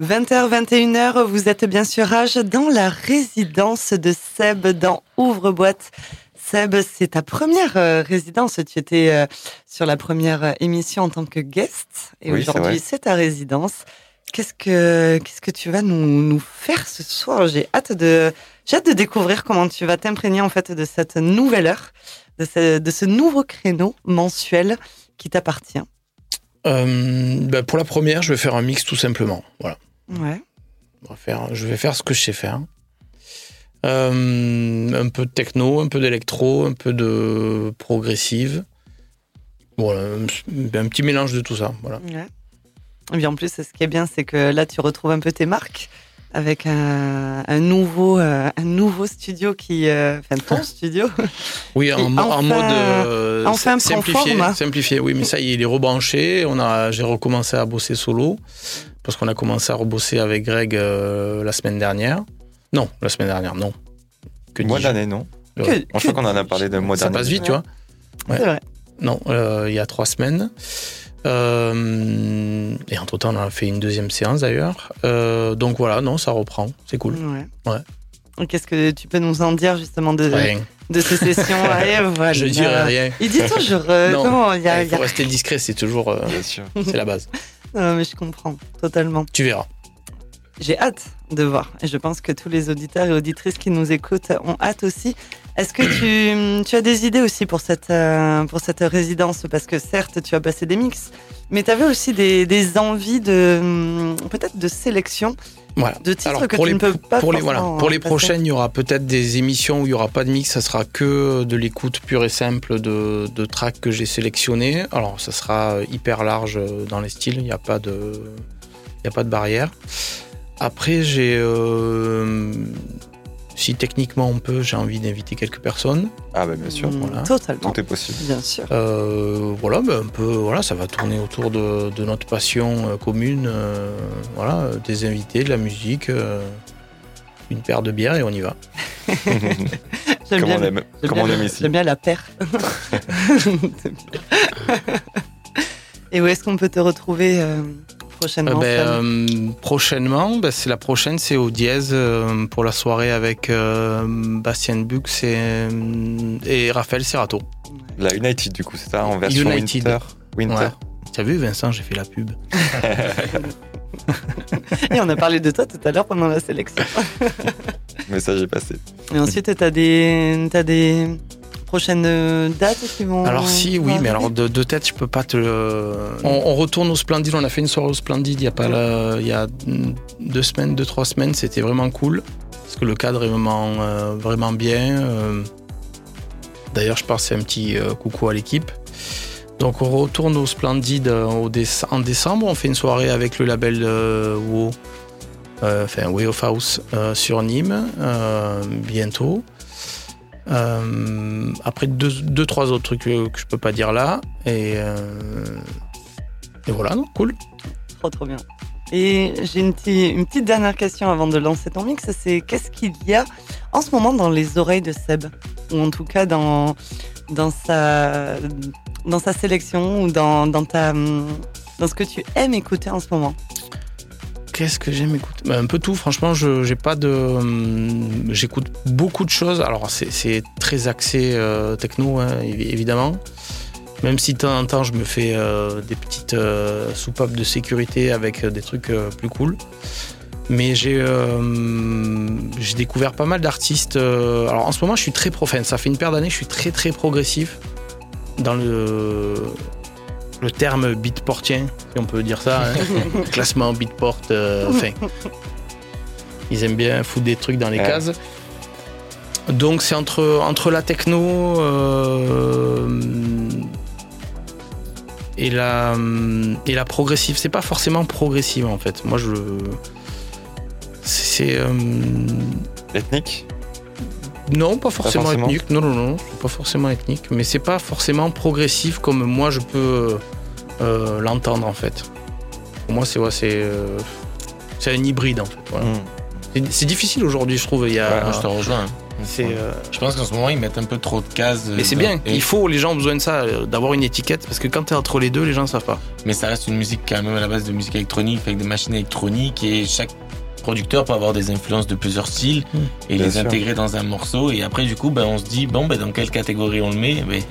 20h, 21h, vous êtes bien sûr âge dans la résidence de Seb dans Ouvre-boîte. Seb, c'est ta première euh, résidence. Tu étais euh, sur la première euh, émission en tant que guest et Oui, aujourd'hui c'est ta résidence. Qu'est-ce que qu'est-ce que tu vas nous, nous faire ce soir? J'ai hâte de j'ai hâte de découvrir comment tu vas t'imprégner en fait de cette nouvelle heure, de ce, de ce nouveau créneau mensuel qui t'appartient. Euh, bah, pour la première, je vais faire un mix tout simplement. Voilà. Ouais. On va faire, je vais faire ce que je sais faire. Euh, un peu de techno, un peu d'électro, un peu de progressive. Voilà, un, un petit mélange de tout ça. Voilà. Ouais. Et bien en plus, ce qui est bien, c'est que là, tu retrouves un peu tes marques avec un, un nouveau, euh, un nouveau studio qui, euh, enfin ton studio. Oui, en, en mode euh, enfin simplifié, simplifié. Oui, mais ça, il est rebranché. J'ai recommencé à bosser solo parce qu'on a commencé à rebosser avec Greg euh, la semaine dernière. Non, la semaine dernière, non. Que Mois d'année, non. Que- Je crois qu'on en a parlé de mois Ça d'année. passe vite, tu vois. Ouais. C'est vrai. Non, euh, il y a trois semaines. Euh, et entre temps, on a fait une deuxième séance d'ailleurs. Euh, donc voilà, non, ça reprend, c'est cool. Ouais. Qu'est-ce que tu peux nous en dire justement de, Rien. De ces sessions Ouais, voilà. Je dirais rien. Il dit toujours. euh, Non. il y a, Il il y a- faut rester discret, c'est toujours, euh, Bien sûr. c'est la base. Non, mais je comprends totalement. Tu verras. J'ai hâte de voir. Et je pense que tous les auditeurs et auditrices qui nous écoutent ont hâte aussi. Est-ce que tu, tu as des idées aussi pour cette, euh, pour cette résidence? Parce que certes, tu as passé des mix, mais tu avais aussi des, des envies de hum, peut-être de sélection Voilà. de titres Alors, que pour tu les, ne peux pas pour les, voilà, forcément pour les passer. prochaines, il y aura peut-être des émissions où il n'y aura pas de mix, ça sera que de l'écoute pure et simple de, de tracks que j'ai sélectionnés. Alors, ça sera hyper large dans les styles, il n'y a, pas de- y a pas de barrière. Après, j'ai. euh, si techniquement on peut, j'ai envie d'inviter quelques personnes. Ah, bah, bien sûr. Hum, voilà. Totalement. Tout est possible. Bien sûr. Euh, voilà, ben, un peu, voilà, ça va tourner autour de, de notre passion euh, commune. euh, voilà, euh, des invités, de la musique, euh, une paire de bières et on y va. J'aime Comme bien, on aime, on bien- aime ici. J'aime bien la paire. et où est-ce qu'on peut te retrouver euh, prochainement Euh, ben, euh, prochainement, ben, c'est la prochaine, c'est au Dièse euh, pour la soirée avec euh, Bastien Bux et, et Raphaël Serrato. La United, du coup, c'est ça, en version United. Winter. Winter. Ouais. Tu as vu, Vincent, j'ai fait la pub. Et on a parlé de toi tout à l'heure pendant la sélection. Le message est passé. Et ensuite, tu as des, t'as des prochaines euh, dates qui vont. Alors si, oui, mais alors de, de tête, je peux pas te. On, on retourne au Splendid. On a fait une soirée au Splendid il y a pas la- il y a deux semaines, deux trois semaines. C'était vraiment cool parce que le cadre est vraiment euh, vraiment bien. euh. D'ailleurs, je passe un petit euh, coucou à l'équipe. Donc on retourne au Splendid au en décembre. On fait une soirée avec le label WoW, enfin Way of House sur Nîmes bientôt. Euh, après deux, deux, trois autres trucs que, que je peux pas dire là. Et, euh, et voilà, cool. Trop, trop bien. Et j'ai une, petite- une petite dernière question avant de lancer ton mix. C'est qu'est-ce qu'il y a en ce moment dans les oreilles de Seb? Ou en tout cas dans, dans, sa, dans sa sélection ou dans, dans, ta, dans ce que tu aimes écouter en ce moment? Qu'est-ce que j'aime écouter Ben, Un peu tout, franchement, je j'ai pas de. hum, J'écoute beaucoup de choses. Alors, c'est très axé euh, techno, hein, évi- évidemment. Même si de temps en temps, je me fais euh, des petites euh, soupapes de sécurité avec des trucs plus cool. Mais j'ai euh, j'ai découvert pas mal d'artistes. alors, en ce moment, je suis très profane. Ça fait une paire d'années, je suis très, très progressif dans le le terme beatportien, si on peut dire ça, hein. classement beatport, euh, enfin, ils aiment bien foutre des trucs dans les Ouais. cases. Donc c'est entre, entre la techno euh, et, la, et la progressive. C'est pas forcément progressive en fait. Moi je. C'est. euh, Ethnique? Non, pas forcément, forcément ethnique. Non, non, non, pas forcément ethnique. Mais c'est pas forcément progressif comme moi je peux euh, l'entendre en fait. Pour moi, c'est ouais, c'est euh, c'est un hybride en fait. voilà. Hum. C'est- C'est difficile aujourd'hui, je trouve. Il y a, Ouais, je te rejoins. hein. C'est. euh, Je pense qu'en ce moment, ils mettent un peu trop de cases. Mais c'est dans- bien. et- Il faut, les gens ont besoin de ça, euh, d'avoir une étiquette, parce que quand t'es entre les deux, les gens savent pas. Mais ça reste une musique quand même à la base de musique électronique, avec des machines électroniques, et chaque producteur peut avoir des influences de plusieurs styles Mm. et Bien les sûr. intégrer dans un morceau. Et après, du coup, ben, on se dit, bon, ben, dans quelle catégorie on le met ben,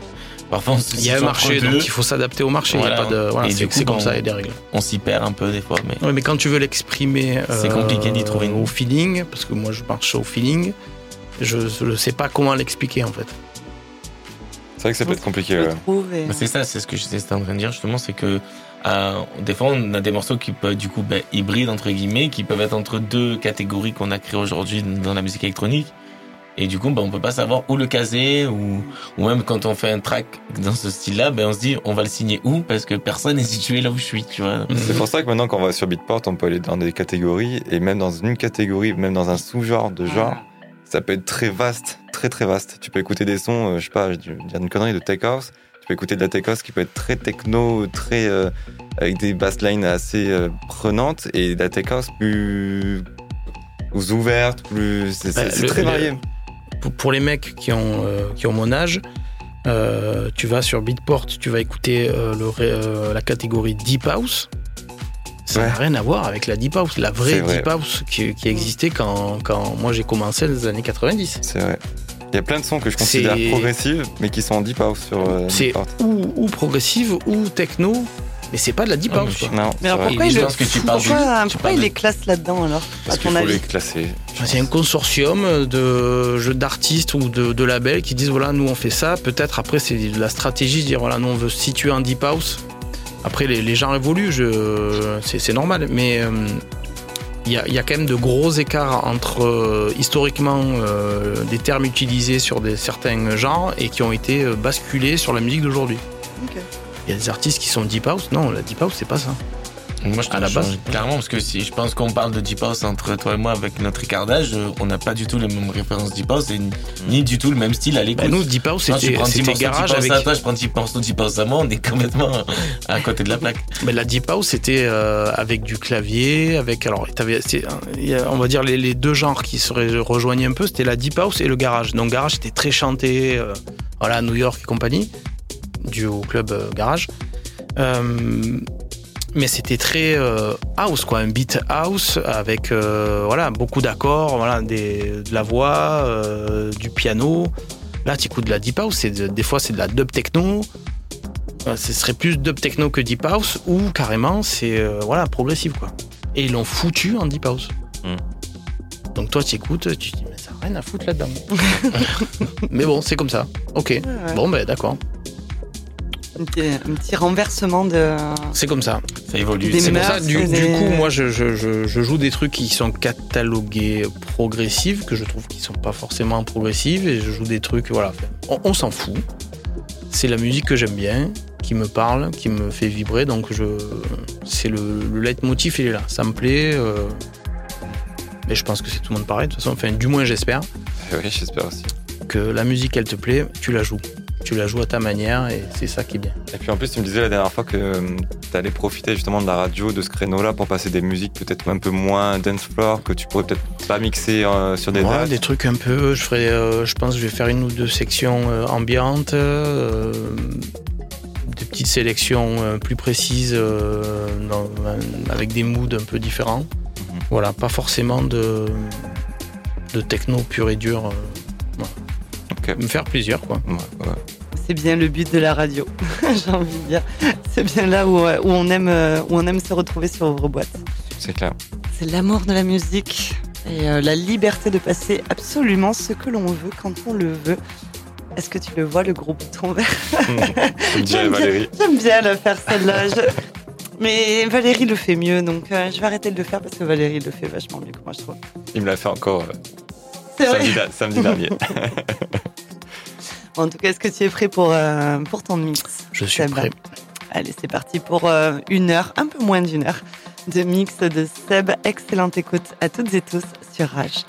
Parfois, on se Il y a un marché, donc il faut s'adapter au marché. Il y a Voilà. pas de, voilà, c'est comme ça, il y a des règles. on s'y perd un peu des fois. Mais... Ouais, mais quand tu veux l'exprimer C'est compliqué d'y trouver une- au feeling, parce que moi je marche au feeling, je ne sais pas comment l'expliquer en fait. C'est vrai que ça peut être compliqué. Ouais. c'est ça, c'est ce que j'étais en train de dire justement, c'est que euh, des fois, on a des morceaux qui peuvent, du coup, ben, hybrides, entre guillemets, qui peuvent être entre deux catégories qu'on a créées aujourd'hui dans la musique électronique. Et du coup, ben, on peut pas savoir où le caser, ou, ou même quand on fait un track dans ce style-là, ben, on se dit, on va le signer où, parce que personne n'est situé là où je suis, tu vois. C'est pour ça que maintenant, quand on va sur Beatport, on peut aller dans des catégories, et même dans une catégorie, même dans un sous-genre de genre, ça peut être très vaste, très très vaste. Tu peux écouter des sons, euh, je sais pas, je vais dire une connerie de tech house. Tu peux écouter de la tech house qui peut être très techno, très euh, avec des basslines assez euh, prenantes, et de la tech house plus, ouverte, plus c'est Bah, très le- varié. Pour, les mecs qui ont, euh, qui ont mon âge, euh, tu vas sur Beatport, tu vas écouter euh, le la catégorie Deep House. Ça n'a Ouais. rien à voir avec la Deep House, la vraie vrai. Deep House qui, qui existait quand, quand moi j'ai commencé dans les années 90. C'est vrai. Il y a plein de sons que je considère progressives, mais qui sont en deep house sur euh, C'est ou, ou progressive ou techno, mais c'est pas de la Deep Ah, House. quoi. Non, Mais alors pourquoi, il, je le- pense que tu parles pourquoi, du- tu pourquoi parles il de- les classe là-dedans alors Parce qu'il ton faut les classer. C'est un consortium de jeux d'artistes ou de, de labels qui disent voilà, nous on fait ça. Peut-être après, c'est de la stratégie de dire voilà, nous on veut se situer en Deep House. Après, les, les gens évoluent, je, c'est, c'est normal, mais euh, il y, a, il y a quand même de gros écarts entre euh, historiquement euh, des termes utilisés sur des, certains genres et qui ont été euh, basculés sur la musique d'aujourd'hui. Ok. Il y a des artistes qui sont Deep House. Non, la Deep House, c'est pas ça. Moi, je À la base. clairement, parce que si je pense qu'on parle de Deep House entre toi et moi avec notre écartage, euh, on n'a pas du tout les mêmes références Deep House et ni- du tout le même style à l'écoute. Bah, nous, Deep House, c'était, garage Deep House avec. à toi, je prends un petit morceau de Deep House à moi, on est complètement à côté de la plaque. Mais la deep house c'était euh, avec du clavier, avec alors on va dire les, les deux genres qui se re- rejoignaient un peu, c'était la deep house et le garage. Donc garage c'était très chanté, euh, voilà New York et compagnie, dû au club euh, garage. Euh, mais c'était très euh, house quoi, un beat house avec euh, voilà beaucoup d'accords, voilà des, de la voix, euh, du piano. Là, tu écoutes de la deep house, de- des fois c'est de la dub techno. Euh, Ce serait plus dub techno que deep house ou carrément c'est euh, voilà progressif quoi. Et ils l'ont foutu en deep house. Hmm. Donc toi tu écoutes, tu te dis mais ça n'a rien à foutre là-dedans. mais bon c'est comme ça. Ok. Ouais, ouais. Bon ben d'accord. Un, petit, un petit renversement de. C'est comme ça. Ça évolue. C'est pour ça, du, coup, moi, je, je- je- je joue des trucs qui sont catalogués progressifs, que je trouve qui sont pas forcément progressifs, et je joue des trucs, voilà. On, on s'en fout. C'est la musique que j'aime bien, qui me parle, qui me fait vibrer, donc je, c'est le, le leitmotiv, il est là. Ça me plaît. euh, mais je pense que c'est tout le monde pareil, de toute façon. Enfin, du moins, j'espère Oui, j'espère aussi. que la musique, elle te plaît, tu la joues. Tu la joues à ta manière, et c'est ça qui est bien. Et puis en plus, tu me disais la dernière fois que tu allais profiter justement de la radio, de ce créneau-là, pour passer des musiques peut-être un peu moins dance floor, que tu pourrais peut-être pas mixer euh, sur des Ouais, des trucs un peu. Je ferai, euh, je pense, que je vais faire une ou deux sections euh, ambiantes, euh, des petites sélections euh, plus précises, euh, dans- avec des moods un peu différents. Mhm. Voilà, pas forcément de de techno pur et dur. euh, voilà. Me faire plaisir, quoi. Ouais, ouais. C'est bien le but de la radio, j'ai envie de dire. C'est bien là où, euh, où, on aime, euh, où on aime se retrouver sur Ouvre-Boîte. C'est clair. C'est l'amour de la musique et euh, la liberté de passer absolument ce que l'on veut quand on le veut. Est-ce que tu le vois, le gros bouton vert J'aime bien. Le faire celle-là. Je- Mais Valérie le fait mieux, donc euh, je vais arrêter de le faire parce que Valérie le fait vachement mieux que moi, je trouve. Il me l'a fait encore euh, samedi, samedi dernier. En tout cas, est-ce que tu es prêt pour, euh, pour ton mix Je suis Seb prêt. Allez, c'est parti pour euh, une heure, un peu moins d'une heure, de mix de Seb. Excellente écoute à toutes et tous sur Rage.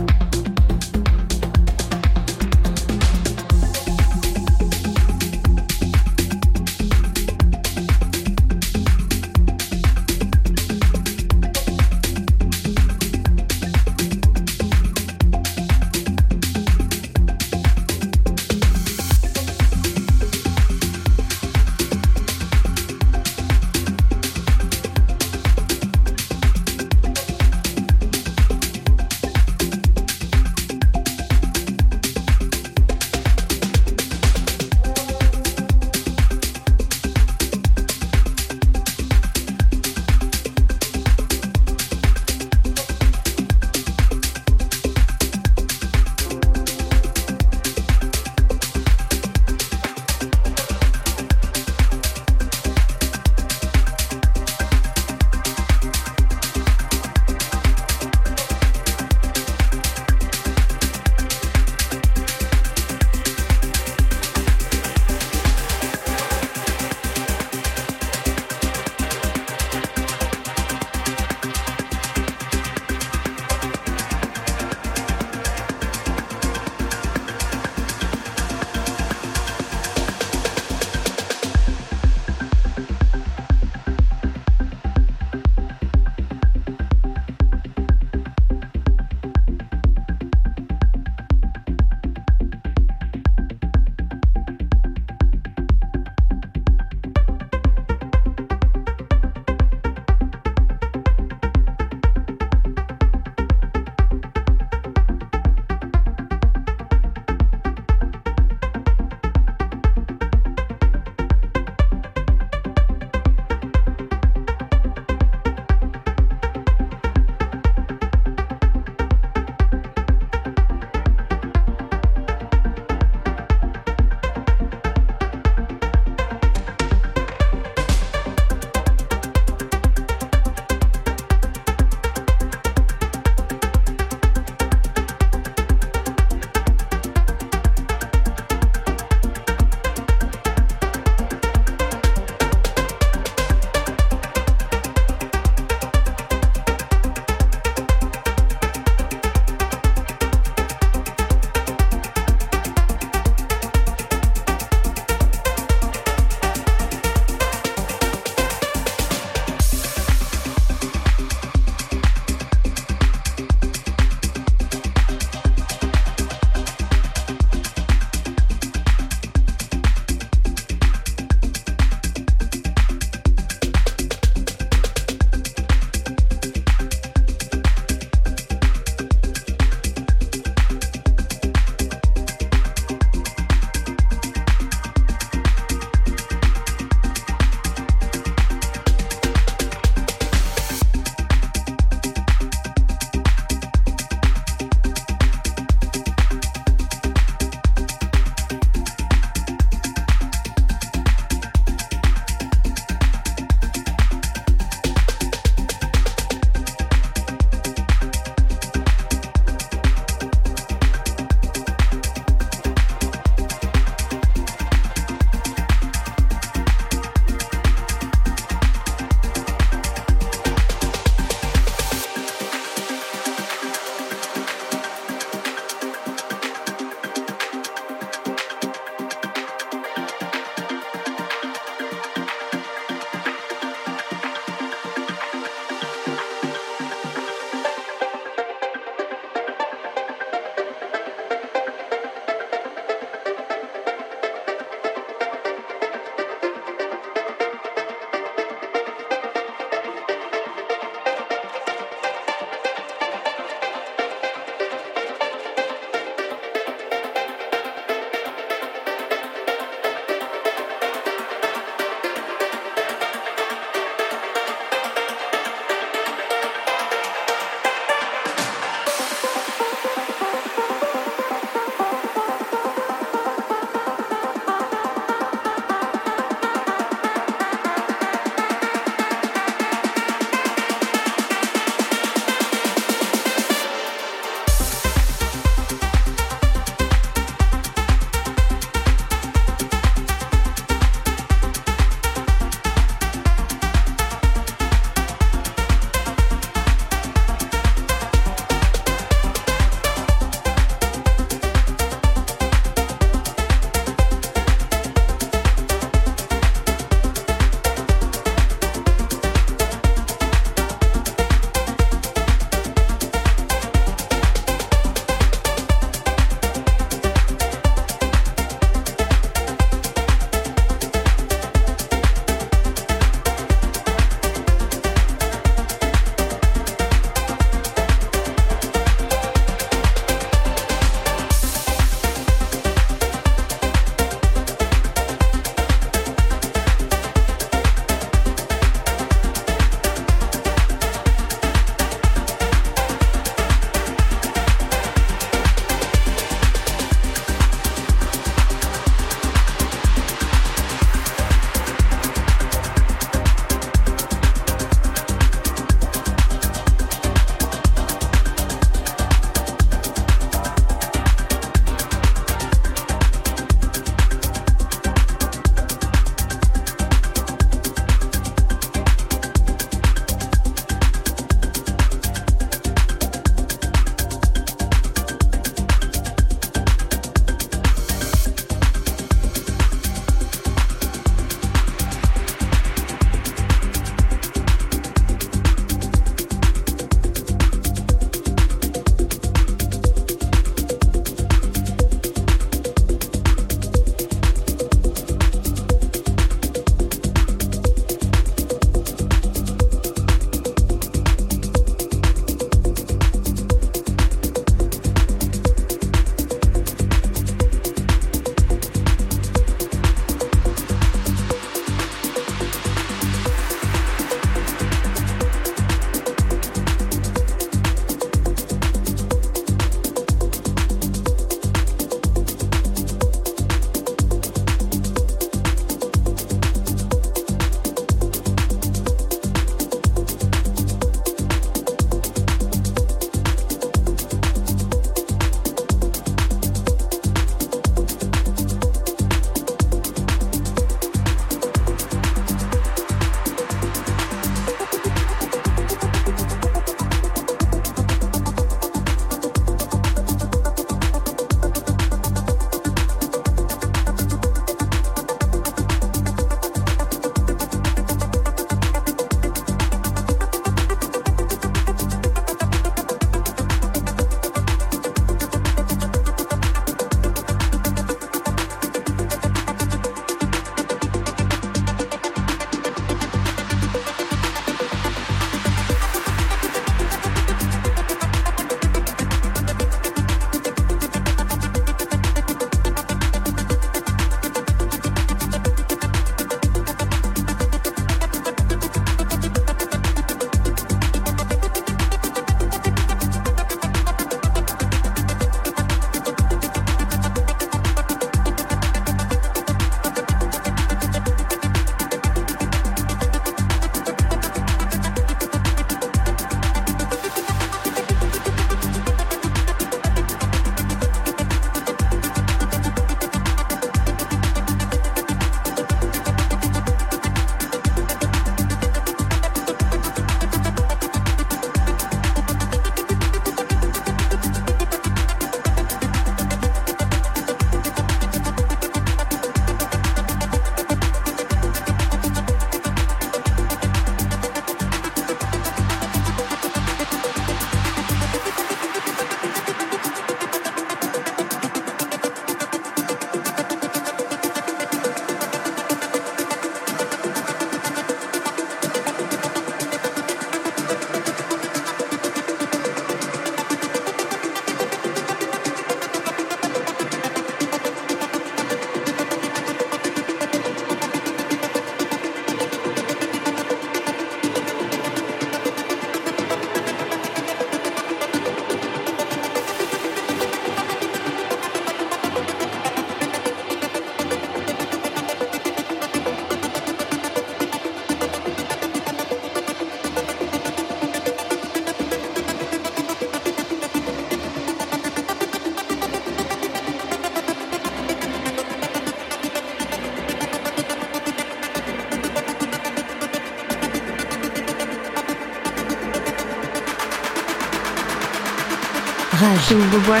Boîte.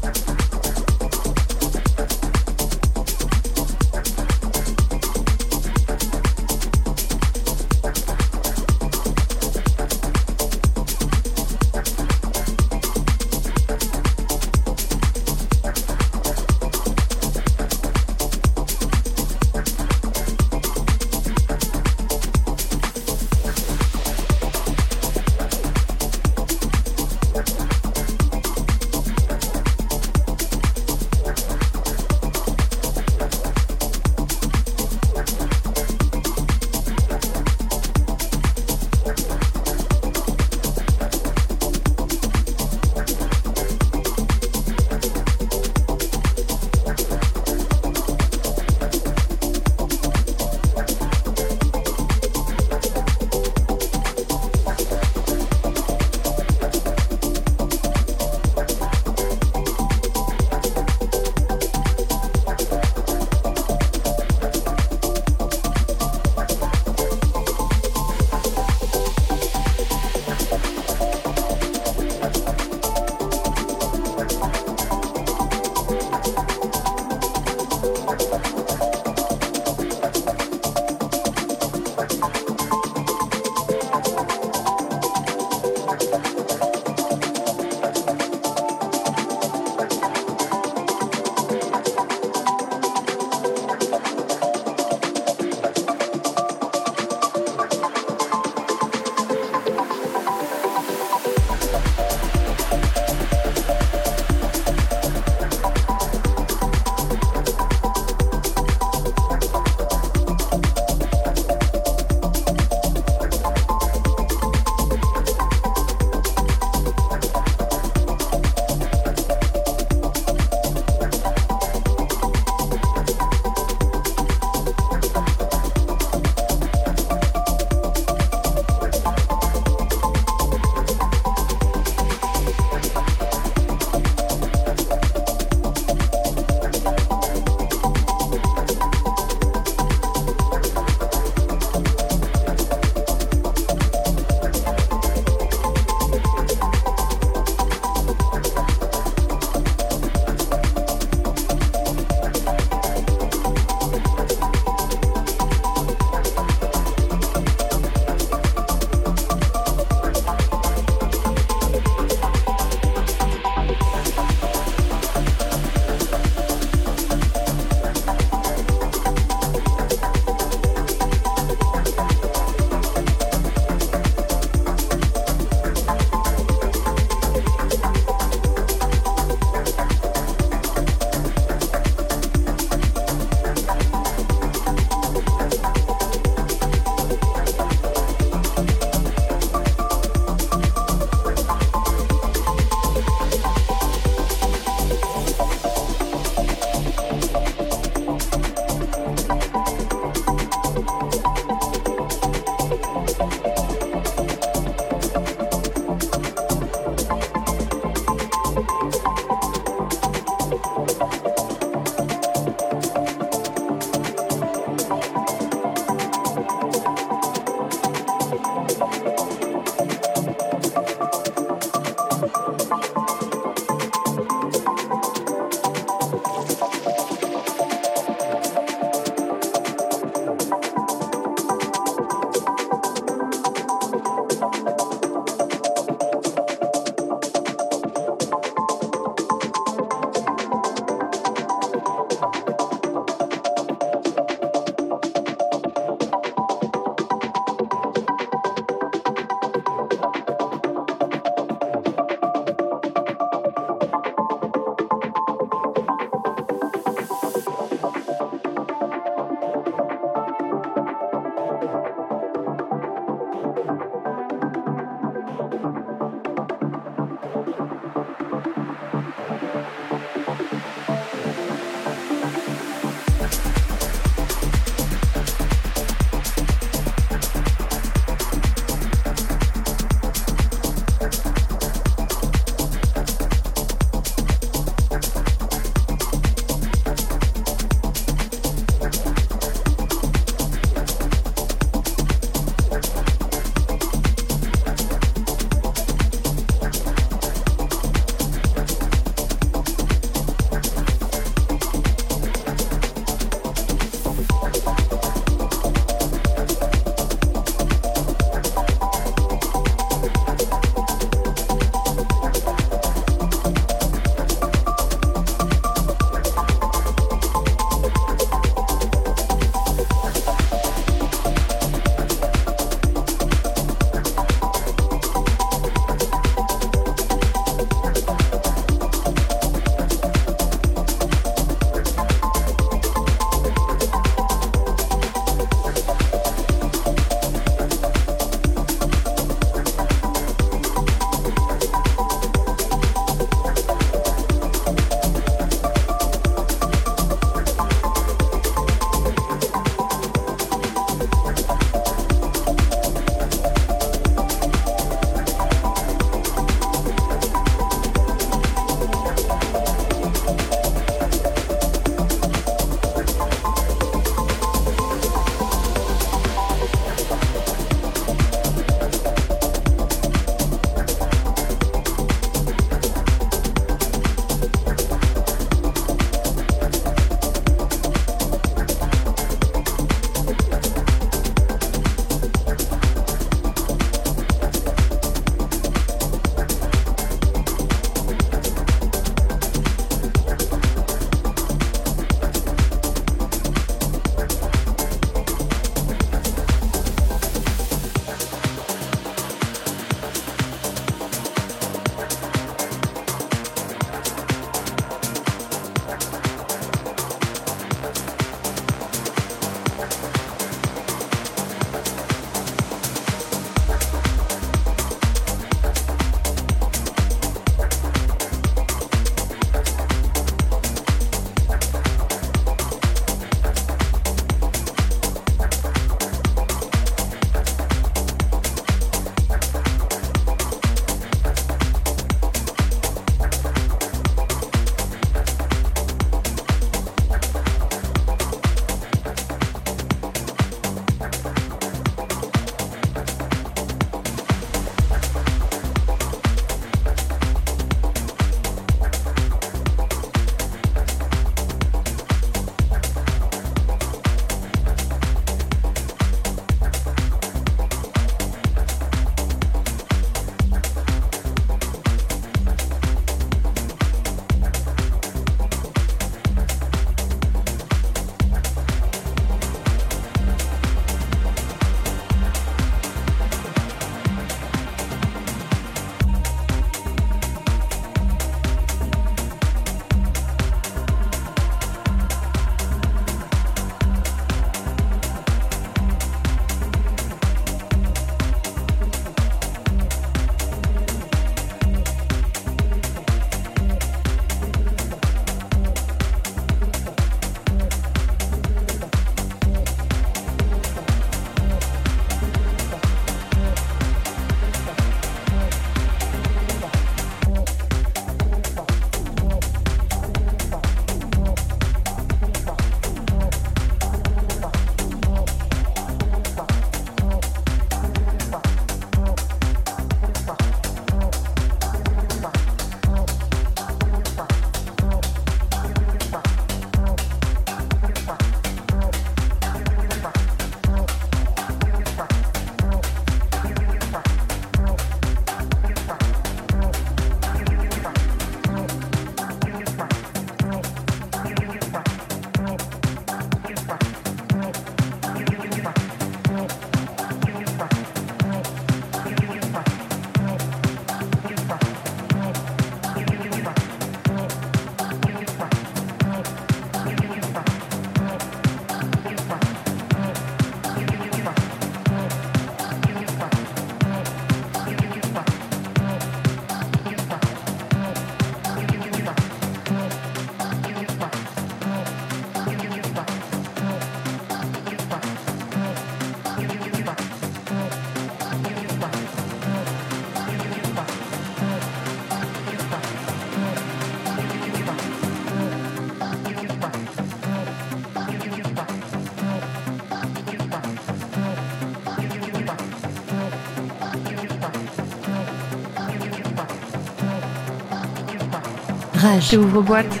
Rage. J'ouvre boîte.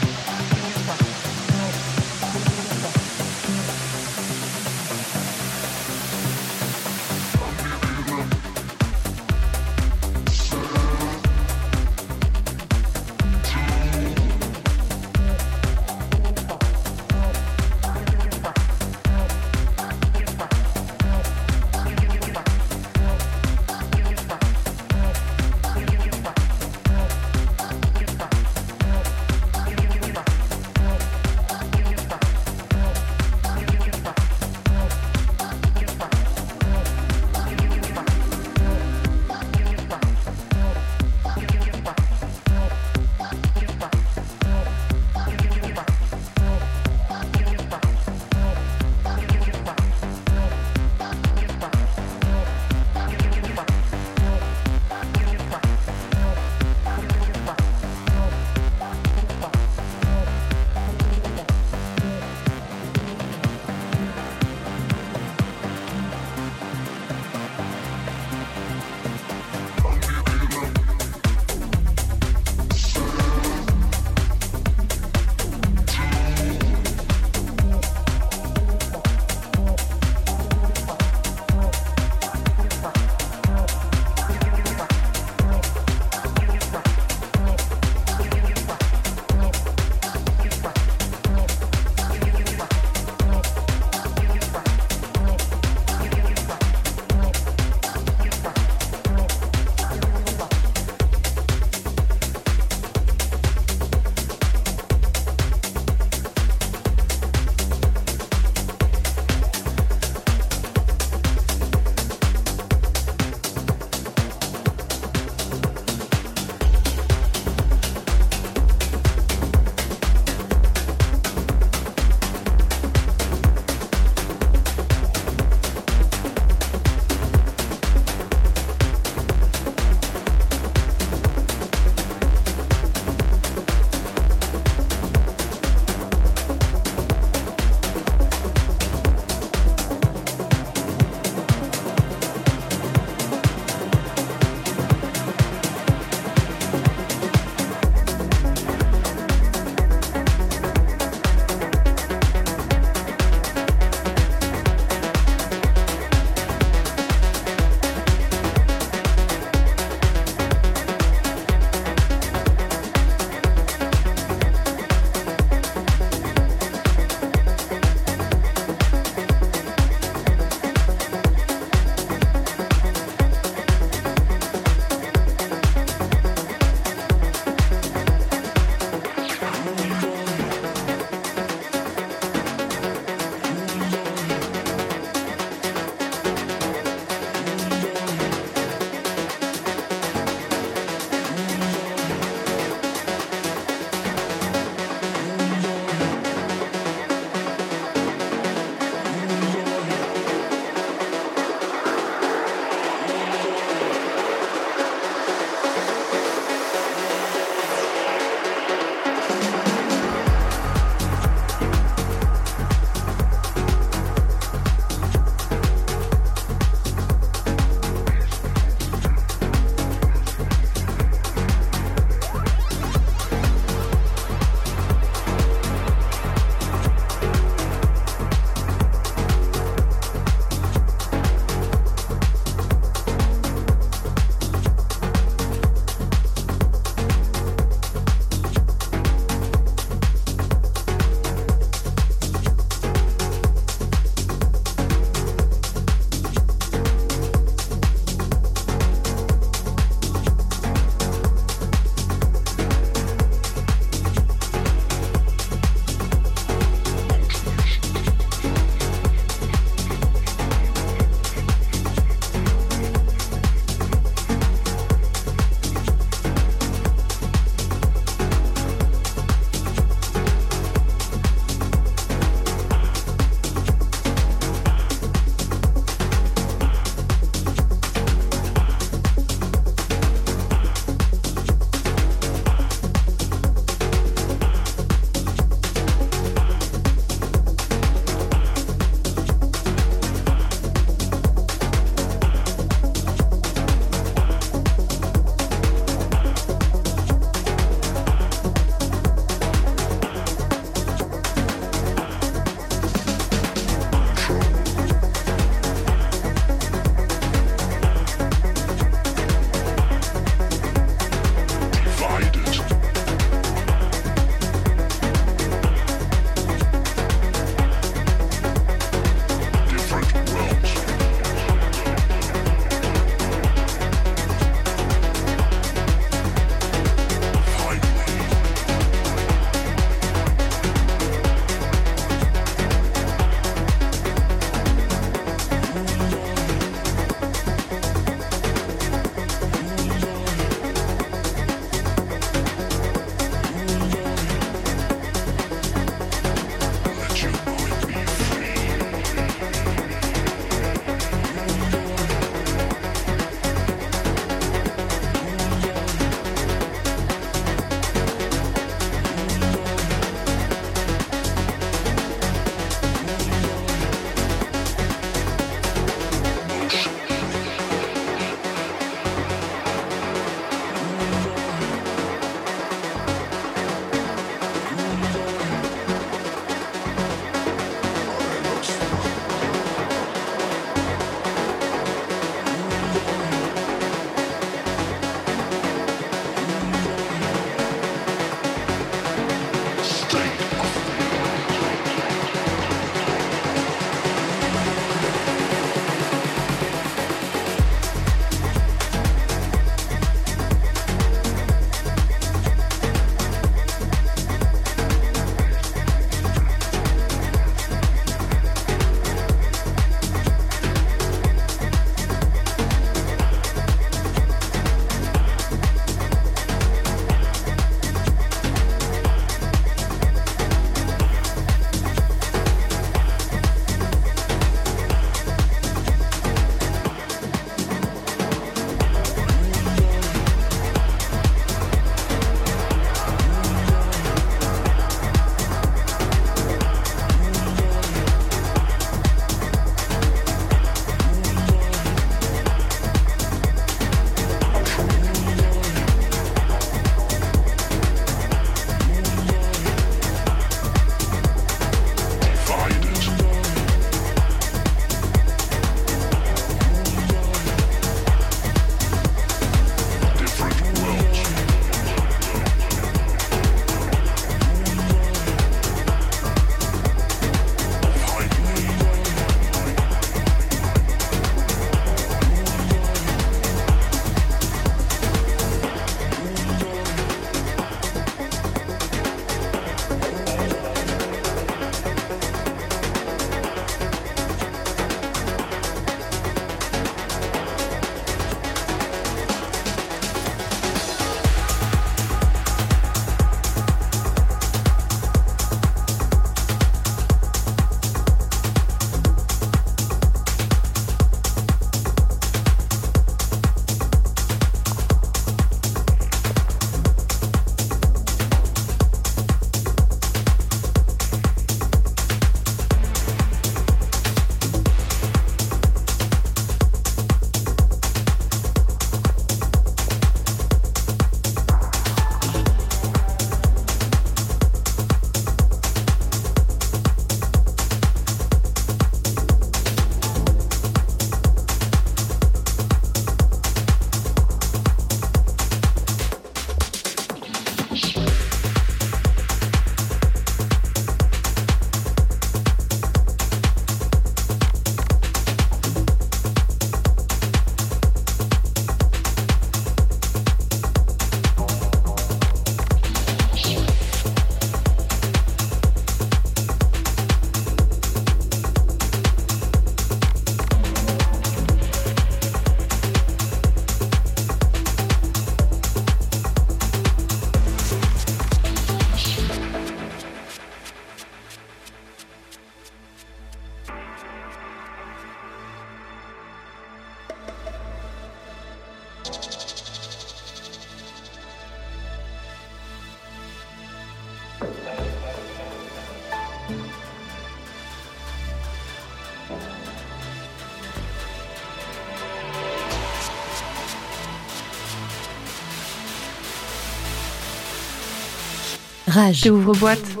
Rage. ouvre boîte.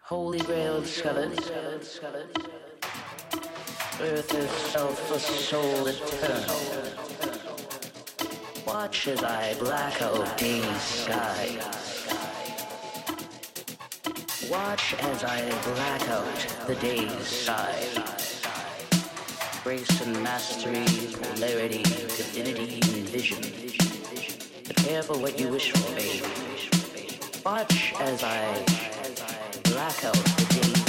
Holy Grail discovered. Earth herself a soul eternal. Watch as I black out day's sky. Watch as I black out the day's side. Grace and mastery, polarity, divinity, and vision. For what you wish for, babe. Watch as I black out the day's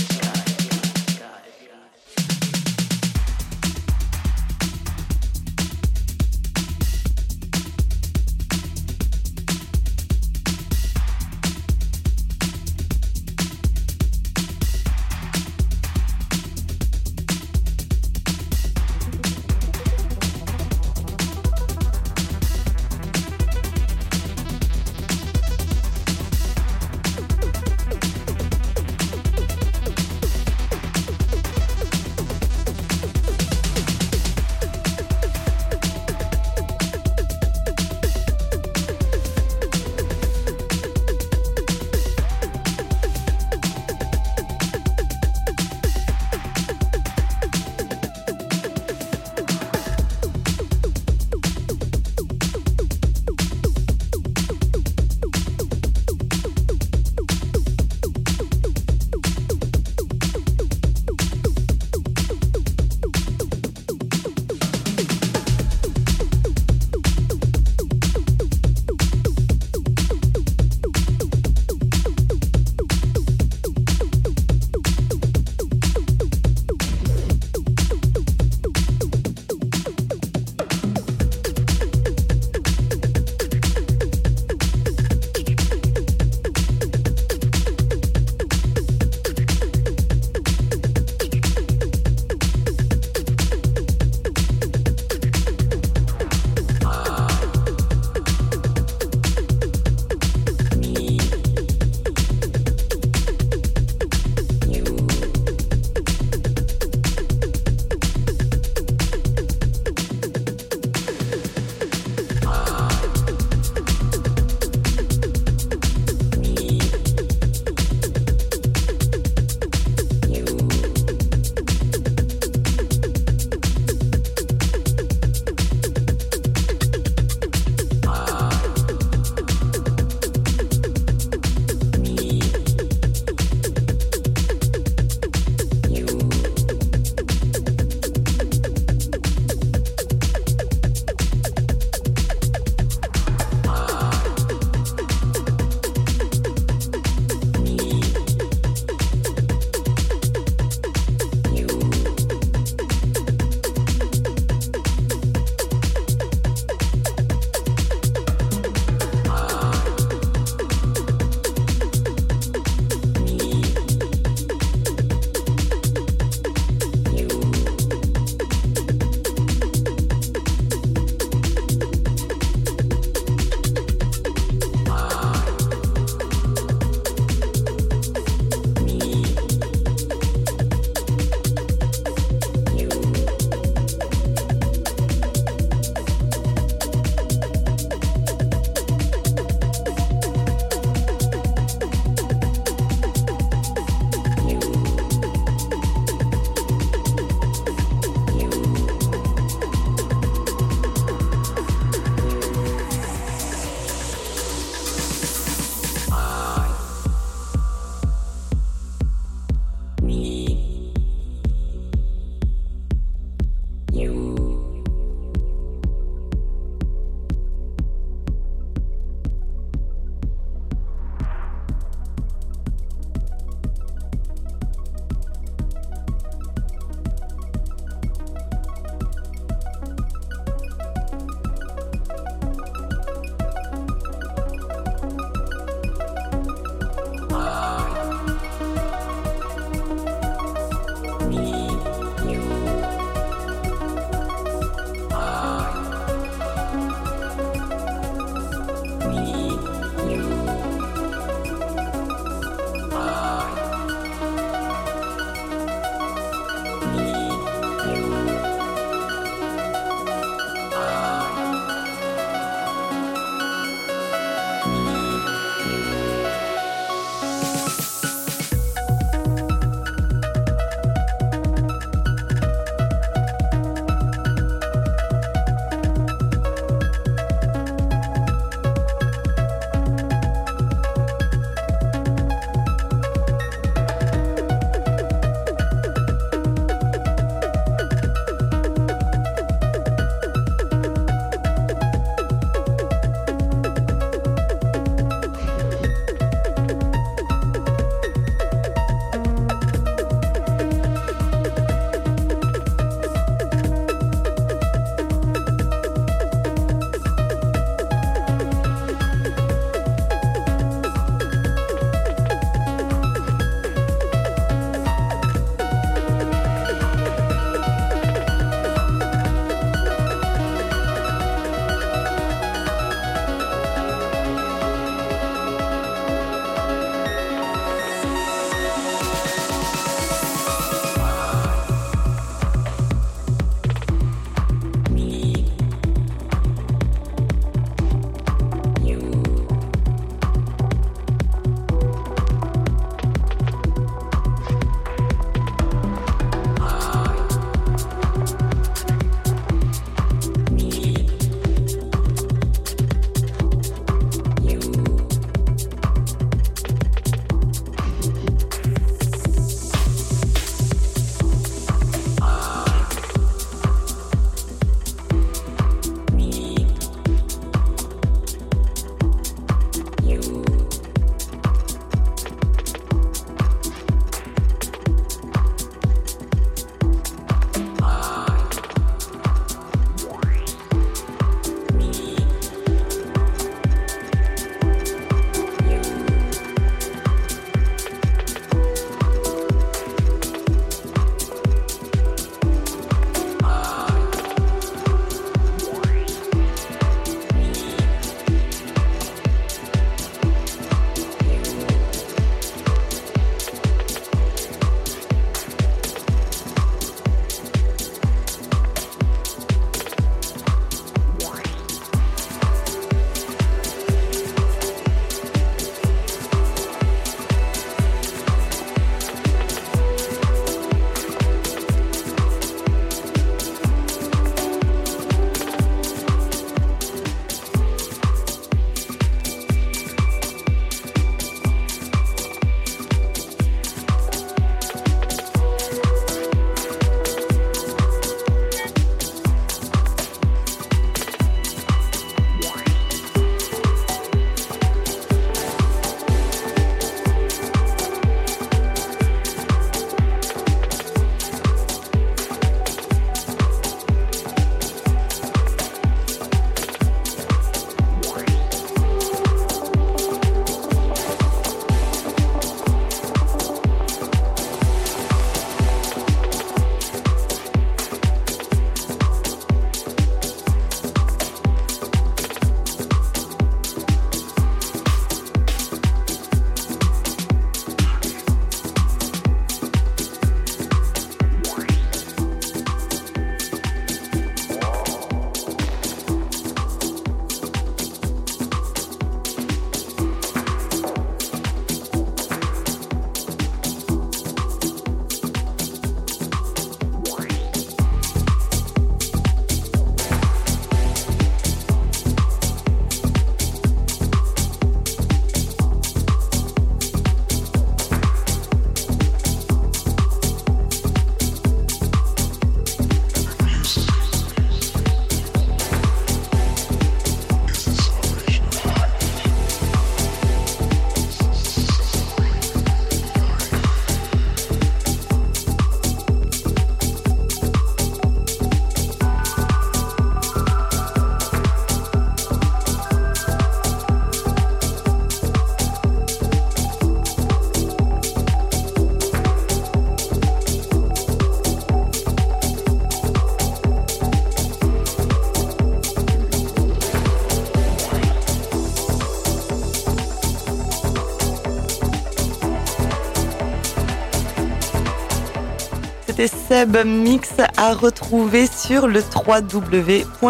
c'était Seb Mix à retrouver sur le www.rage.fr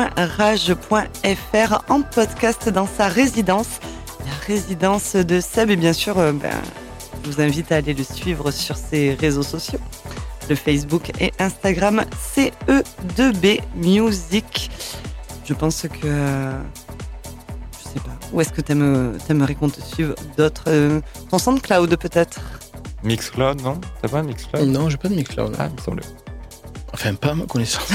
en podcast dans sa résidence. La résidence de Seb et bien sûr, euh, ben, je vous invite à aller le suivre sur ses réseaux sociaux. Le Facebook et Instagram CE2B Music. Je pense que... Je sais pas. Où est-ce que t'aimes- t'aimerais qu'on te suive d'autres euh, Ton SoundCloud peut-être? Mixcloud, non? T'as pas un Mixcloud? Non, j'ai pas de Mixcloud. Ah, il me semblait. Enfin, pas à ma connaissance.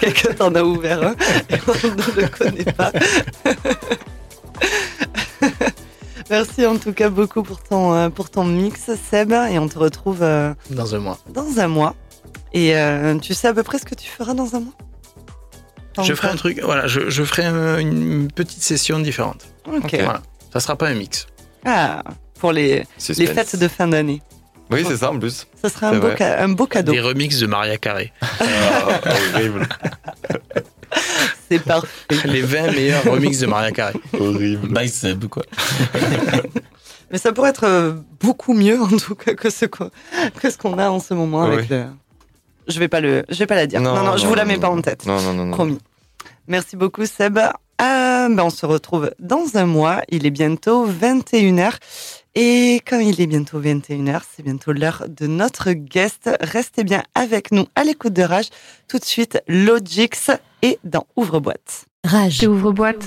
Quelqu'un t'en a ouvert un et on ne le connaît pas. Merci en tout cas beaucoup pour ton, euh, pour ton mix, Seb, et on te retrouve euh, Dans un mois. dans un mois. Et euh, tu sais à peu près ce que tu feras dans un mois? Je ferai un truc, voilà, je, je ferai un- une petite session différente. Ok. Ok. Voilà. Ça sera pas un mix. Ah, pour les, fêtes de fin d'année. Oui, c'est ça en plus. Ça sera un beau, vrai. ca- un beau cadeau. Des remixes de Maria Carré. Ah, horrible. C'est parfait. Les 20 meilleurs remixes de Maria Carré. horrible. Bye Seb, quoi. Mais ça pourrait être euh, beaucoup mieux en tout cas que ce qu'on que ce qu'on a en ce moment avec Oui. le. Je vais pas le, je vais pas la dire. Non, non, je vous la mets pas en tête. Non, non, non. Promis. Merci beaucoup Seb. Ah, ben on se retrouve dans un mois. Il est bientôt 21h. Et quand il est bientôt 21h, c'est bientôt l'heure de notre guest. Restez bien avec nous à l'écoute de Rage. Tout de suite, Logix et dans Ouvre-boîte. Rage. Boîte.